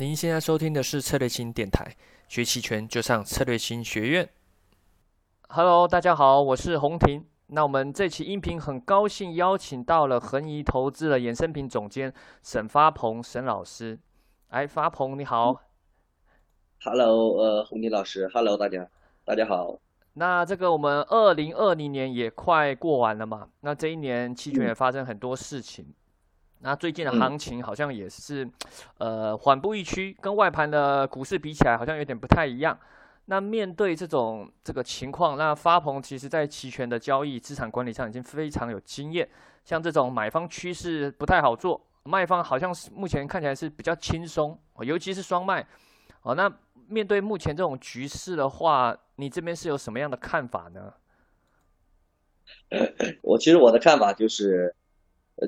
您现在收听的是策略星电台，学期权就上策略星学院。Hello，大家好，我是洪婷。那我们这期音频很高兴邀请到了恒怡投资的衍生品总监沈发鹏沈老师。哎，发鹏你好。Hello，呃，洪婷老师，Hello，大家，大家好。那这个我们二零二零年也快过完了嘛？那这一年期权也发生很多事情。那最近的行情好像也是，呃，缓步一趋，跟外盘的股市比起来，好像有点不太一样。那面对这种这个情况，那发鹏其实在期权的交易、资产管理上已经非常有经验。像这种买方趋势不太好做，卖方好像是目前看起来是比较轻松，尤其是双卖。哦，那面对目前这种局势的话，你这边是有什么样的看法呢？我其实我的看法就是。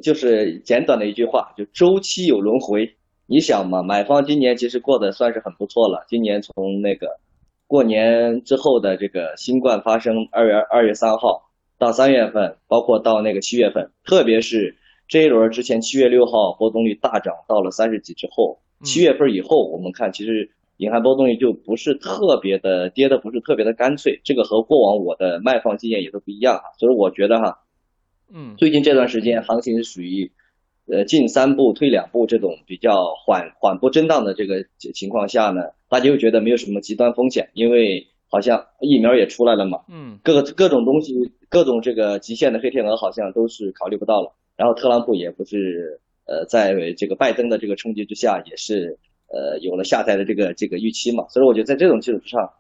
就是简短的一句话，就周期有轮回。你想嘛，买方今年其实过得算是很不错了。今年从那个过年之后的这个新冠发生，二月二月三号到三月份，包括到那个七月份，特别是这一轮之前七月六号波动率大涨到了三十几之后，七月份以后，我们看其实隐含波动率就不是特别的跌的不是特别的干脆。这个和过往我的卖方经验也都不一样啊，所以我觉得哈。嗯，最近这段时间行情是属于，呃，进三步退两步这种比较缓缓步震荡的这个情况下呢，大家又觉得没有什么极端风险，因为好像疫苗也出来了嘛，嗯，各个各种东西，各种这个极限的黑天鹅好像都是考虑不到了。然后特朗普也不是，呃，在这个拜登的这个冲击之下，也是呃有了下台的这个这个预期嘛。所以我觉得在这种基础之上。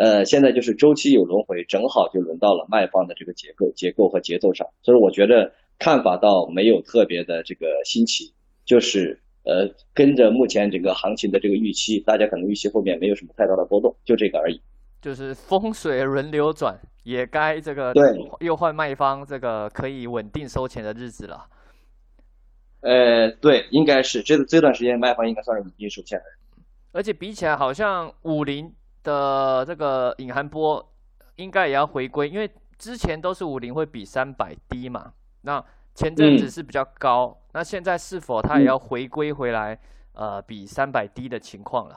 呃，现在就是周期有轮回，正好就轮到了卖方的这个结构、结构和节奏上，所以我觉得看法倒没有特别的这个新奇，就是呃跟着目前整个行情的这个预期，大家可能预期后面没有什么太大的波动，就这个而已。就是风水轮流转，也该这个对又换卖方这个可以稳定收钱的日子了。呃，对，应该是这这段时间卖方应该算是稳定收钱的。而且比起来，好像五零。的这个隐含波应该也要回归，因为之前都是五零会比三百低嘛。那前阵子是比较高，那现在是否它也要回归回来？呃，比三百低的情况了？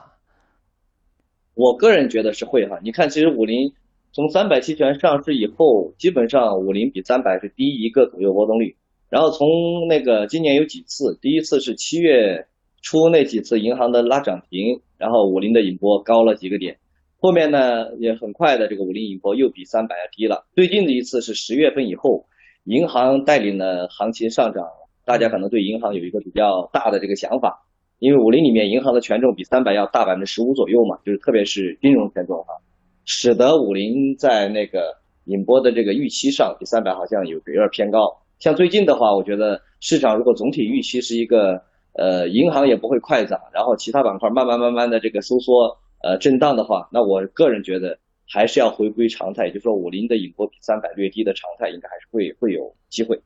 我个人觉得是会哈。你看，其实五零从三百期权上市以后，基本上五零比三百是低一个左右波动率。然后从那个今年有几次，第一次是七月初那几次银行的拉涨停，然后五零的引波高了几个点。后面呢也很快的，这个五零引波又比三百要低了。最近的一次是十月份以后，银行带领的行情上涨，大家可能对银行有一个比较大的这个想法，因为五零里面银行的权重比三百要大百分之十五左右嘛，就是特别是金融权重哈，使得五零在那个引波的这个预期上比三百好像有有点偏高。像最近的话，我觉得市场如果总体预期是一个呃银行也不会快涨，然后其他板块慢慢慢慢的这个收缩。呃，震荡的话，那我个人觉得还是要回归常态，也就是说五零的引波比三百略低的常态，应该还是会会有机会。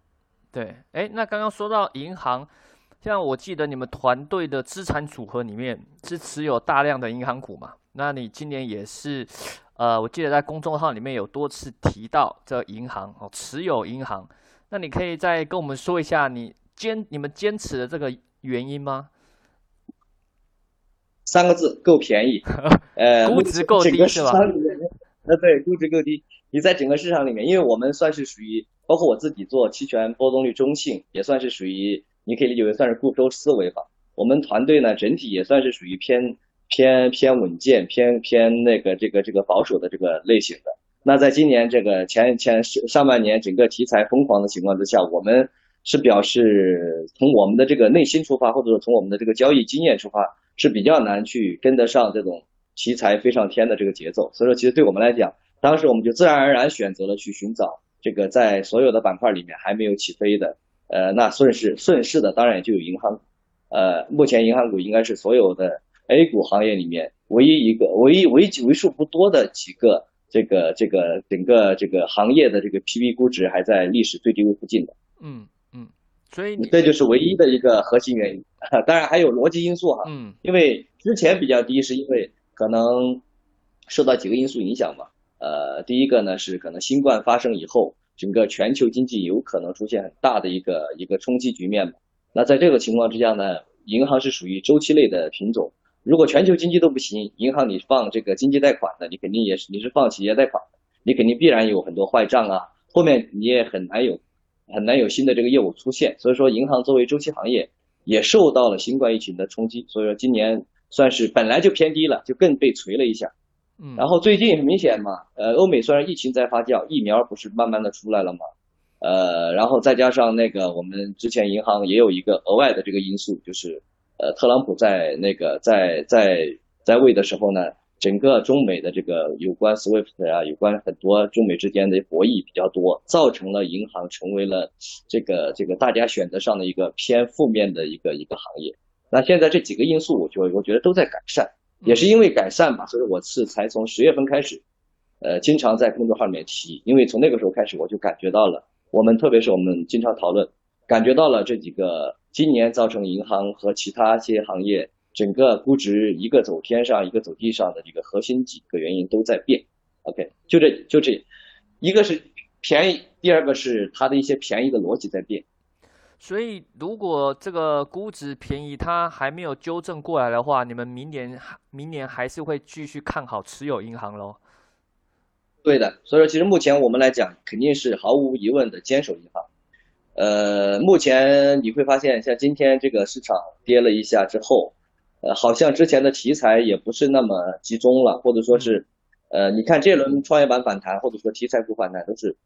对，哎，那刚刚说到银行，像我记得你们团队的资产组合里面是持有大量的银行股嘛？那你今年也是，呃，我记得在公众号里面有多次提到这银行哦，持有银行，那你可以再跟我们说一下你坚你们坚持的这个原因吗？三个字够便宜，呃，估值够低是吧？呃，对，估值够低。你在整个市场里面，因为我们算是属于，包括我自己做期权，波动率中性，也算是属于，你可以理解为算是固收思维吧。我们团队呢，整体也算是属于偏偏偏稳健，偏偏那个这个这个保守的这个类型的。那在今年这个前前上半年整个题材疯狂的情况之下，我们是表示从我们的这个内心出发，或者说从我们的这个交易经验出发。是比较难去跟得上这种奇才飞上天的这个节奏，所以说其实对我们来讲，当时我们就自然而然选择了去寻找这个在所有的板块里面还没有起飞的，呃，那顺势顺势的当然也就有银行，呃，目前银行股应该是所有的 A 股行业里面唯一一个唯一为为数不多的几个这个这个整个这个行业的这个 PB 估值还在历史最低位附近的，嗯。所以这就是唯一的一个核心原因，当然还有逻辑因素哈。嗯，因为之前比较低，是因为可能受到几个因素影响嘛。呃，第一个呢是可能新冠发生以后，整个全球经济有可能出现很大的一个一个冲击局面嘛。那在这个情况之下呢，银行是属于周期类的品种，如果全球经济都不行，银行你放这个经济贷款的，你肯定也是你是放企业贷款的，你肯定必然有很多坏账啊，后面你也很难有很难有新的这个业务出现。所以说，银行作为周期行业，也受到了新冠疫情的冲击。所以说，今年算是本来就偏低了，就更被锤了一下。嗯，然后最近很明显嘛，呃，欧美虽然疫情在发酵，疫苗不是慢慢的出来了嘛，呃，然后再加上那个我们之前银行也有一个额外的这个因素，就是呃，特朗普在那个在在在位的时候呢，整个中美的这个有关 SWIFT 啊，有关很多中美之间的博弈比较多，造成了银行成为了这个这个大家选择上的一个偏负面的一个一个行业。那现在这几个因素，我觉我觉得都在改善。也是因为改善吧，所以我是才从十月份开始，呃，经常在公众号里面提，因为从那个时候开始，我就感觉到了，我们特别是我们经常讨论，感觉到了这几个今年造成银行和其他一些行业整个估值一个走天上，一个走地上的这个核心几个原因都在变。OK，就这就这，一个是便宜，第二个是它的一些便宜的逻辑在变。所以，如果这个估值便宜，它还没有纠正过来的话，你们明年明年还是会继续看好持有银行喽？对的，所以说其实目前我们来讲，肯定是毫无疑问的坚守银行。呃，目前你会发现，像今天这个市场跌了一下之后，呃，好像之前的题材也不是那么集中了，或者说是，呃，你看这轮创业板反弹，或者说题材股反弹，都是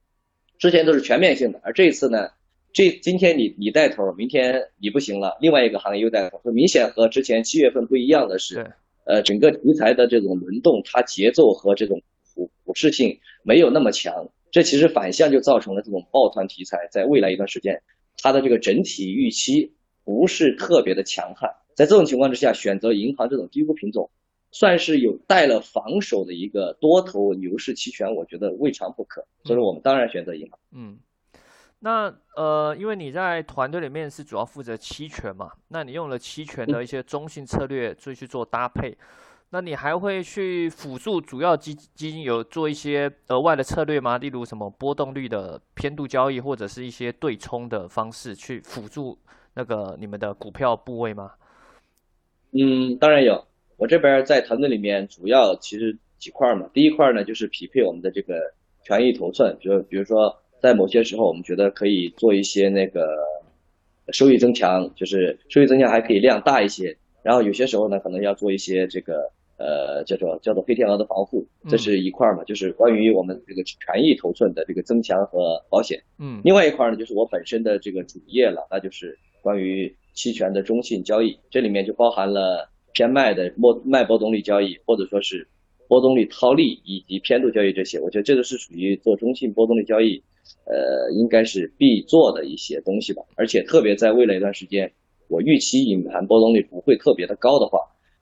之前都是全面性的，而这一次呢？这今天你你带头，明天你不行了，另外一个行业又带头，明显和之前七月份不一样的是，呃，整个题材的这种轮动，它节奏和这种普普适性没有那么强，这其实反向就造成了这种抱团题材在未来一段时间，它的这个整体预期不是特别的强悍，在这种情况之下，选择银行这种低估品种，算是有带了防守的一个多头牛市期权，我觉得未尝不可，所以说我们当然选择银行。嗯。那呃，因为你在团队里面是主要负责期权嘛，那你用了期权的一些中性策略去去做搭配，那你还会去辅助主要基基金有做一些额外的策略吗？例如什么波动率的偏度交易，或者是一些对冲的方式去辅助那个你们的股票部位吗？嗯，当然有，我这边在团队里面主要其实几块嘛，第一块呢就是匹配我们的这个权益头寸，比如比如说。在某些时候，我们觉得可以做一些那个收益增强，就是收益增强还可以量大一些。然后有些时候呢，可能要做一些这个呃叫做叫做黑天鹅的防护，这是一块嘛，就是关于我们这个权益头寸的这个增强和保险。嗯，另外一块呢，就是我本身的这个主业了，那就是关于期权的中性交易，这里面就包含了偏卖的波卖波动率交易，或者说是波动率套利以及偏度交易这些。我觉得这个是属于做中性波动率交易。呃，应该是必做的一些东西吧，而且特别在未来一段时间，我预期隐盘波动率不会特别的高的话，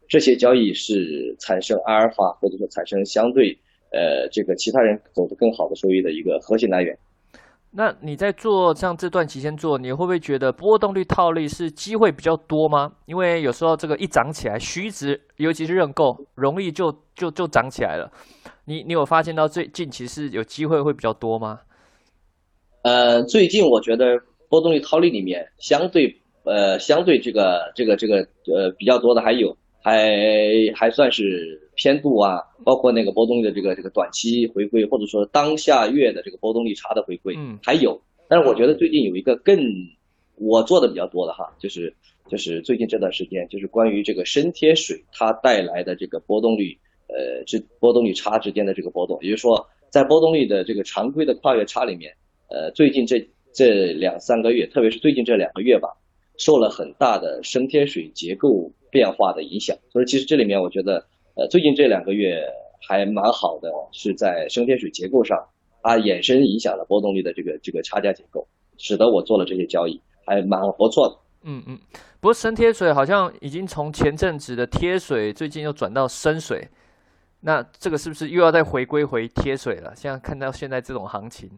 这些交易是产生阿尔法或者说产生相对呃这个其他人走得更好的收益的一个核心来源。那你在做像这段期间做，你会不会觉得波动率套利是机会比较多吗？因为有时候这个一涨起来，虚值尤其是认购容易就就就涨起来了。你你有发现到最近其实有机会会比较多吗？呃，最近我觉得波动率套利里面相对呃相对这个这个这个呃比较多的还有还还算是偏度啊，包括那个波动率的这个这个短期回归，或者说当下月的这个波动率差的回归，嗯，还有。但是我觉得最近有一个更我做的比较多的哈，就是就是最近这段时间就是关于这个深贴水它带来的这个波动率呃之波动率差之间的这个波动，也就是说在波动率的这个常规的跨越差里面。呃，最近这这两三个月，特别是最近这两个月吧，受了很大的升贴水结构变化的影响。所以其实这里面我觉得，呃，最近这两个月还蛮好的，是在升贴水结构上，它衍生影响了波动率的这个这个差价结构，使得我做了这些交易，还蛮不错的。嗯嗯，不过升贴水好像已经从前阵子的贴水，最近又转到深水，那这个是不是又要再回归回贴水了？现在看到现在这种行情。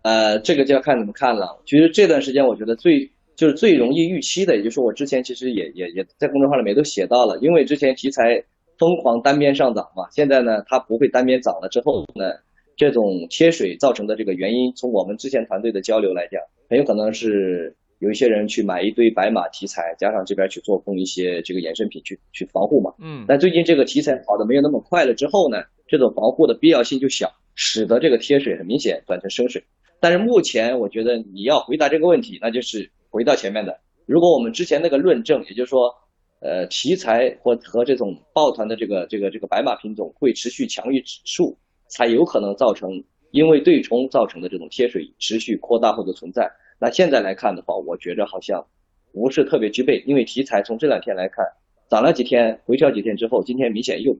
呃，这个就要看怎么看了。其实这段时间我觉得最就是最容易预期的，也就是我之前其实也也也在公众号里面都写到了，因为之前题材疯狂单边上涨嘛，现在呢它不会单边涨了之后呢，这种贴水造成的这个原因，从我们之前团队的交流来讲，很有可能是有一些人去买一堆白马题材，加上这边去做空一些这个衍生品去去防护嘛。嗯，但最近这个题材跑的没有那么快了之后呢，这种防护的必要性就小，使得这个贴水很明显转成深水。但是目前我觉得你要回答这个问题，那就是回到前面的，如果我们之前那个论证，也就是说，呃，题材或和这种抱团的这个这个这个白马品种会持续强于指数，才有可能造成因为对冲造成的这种贴水持续扩大或者存在。那现在来看的话，我觉着好像不是特别具备，因为题材从这两天来看，涨了几天，回调几天之后，今天明显又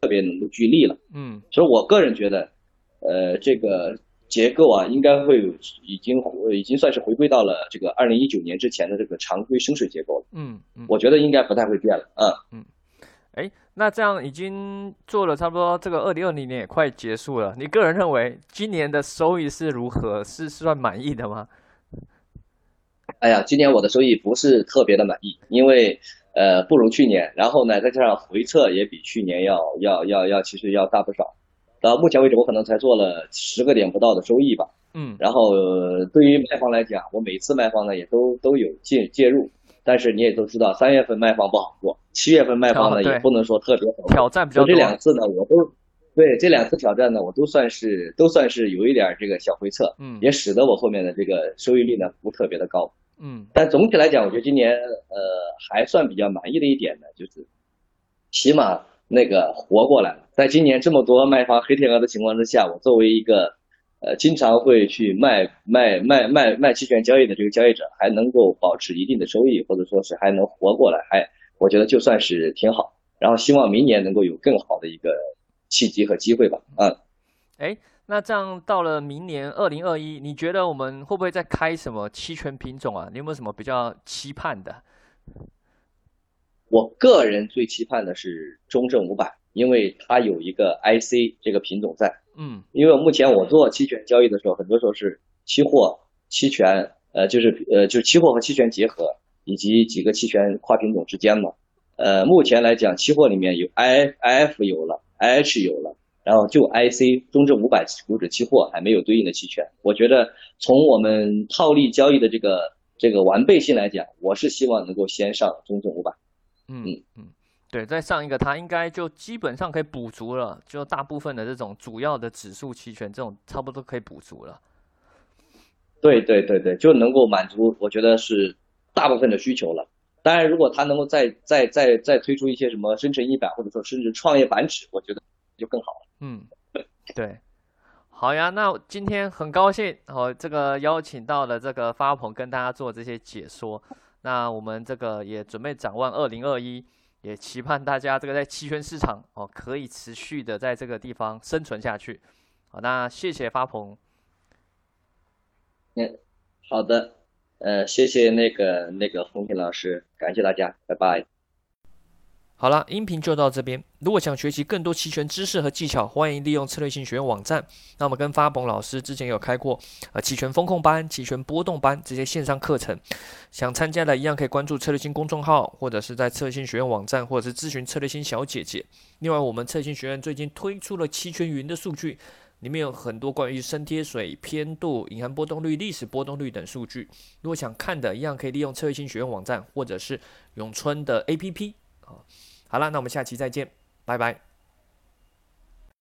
特别能够聚力了。嗯，所以我个人觉得，呃，这个结构啊，应该会已经已经算是回归到了这个二零一九年之前的这个常规深水结构了。嗯嗯，我觉得应该不太会变了。嗯嗯，哎，那这样已经做了差不多，这个二零二零年也快结束了。你个人认为今年的收益是如何？是算满意的吗？哎呀，今年我的收益不是特别的满意，因为呃不如去年，然后呢再加上回撤也比去年要要要要其实要大不少。到目前为止，我可能才做了十个点不到的收益吧。嗯，然后对于卖方来讲，我每次卖方呢也都都有介介入，但是你也都知道，三月份卖方不好做，七月份卖方呢也不能说特别好挑战比较多。这两次呢，我都对这两次挑战呢，我都算是都算是有一点这个小回撤，嗯，也使得我后面的这个收益率呢不特别的高。嗯，但总体来讲，我觉得今年呃还算比较满意的一点呢，就是起码那个活过来了。在今年这么多卖方黑天鹅的情况之下，我作为一个呃经常会去卖卖卖卖卖期权交易的这个交易者，还能够保持一定的收益，或者说是还能活过来，还我觉得就算是挺好。然后希望明年能够有更好的一个契机和机会吧。啊，哎。那这样到了明年二零二一，你觉得我们会不会再开什么期权品种啊？你有没有什么比较期盼的？我个人最期盼的是中证五百，因为它有一个 IC 这个品种在。嗯，因为目前我做期权交易的时候，很多时候是期货、期权，呃，就是呃，就是期货和期权结合，以及几个期权跨品种之间嘛。呃，目前来讲，期货里面有 IIF 有了，IH 有了。然后就 IC 中证五百股指期货还没有对应的期权，我觉得从我们套利交易的这个这个完备性来讲，我是希望能够先上中证五百。嗯嗯，对，再上一个它应该就基本上可以补足了，就大部分的这种主要的指数期权这种差不多可以补足了。对对对对，就能够满足，我觉得是大部分的需求了。当然，如果它能够再再再再推出一些什么深成一百，或者说甚至创业板指，我觉得就更好了。嗯，对，好呀，那今天很高兴哦，这个邀请到了这个发鹏跟大家做这些解说。那我们这个也准备展望二零二一，也期盼大家这个在期权市场哦可以持续的在这个地方生存下去。好，那谢谢发鹏。嗯，好的，呃，谢谢那个那个洪平老师，感谢大家，拜拜。好了，音频就到这边。如果想学习更多期权知识和技巧，欢迎利用策略性学院网站。那我们跟发鹏老师之前有开过呃期权风控班、期权波动班这些线上课程，想参加的一样可以关注策略性公众号，或者是在策略性学院网站，或者是咨询策略性小姐姐。另外，我们策略性学院最近推出了期权云的数据，里面有很多关于升贴水、偏度、隐含波动率、历史波动率等数据。如果想看的，一样可以利用策略性学院网站，或者是永春的 APP 啊。好了，那我们下期再见，拜拜。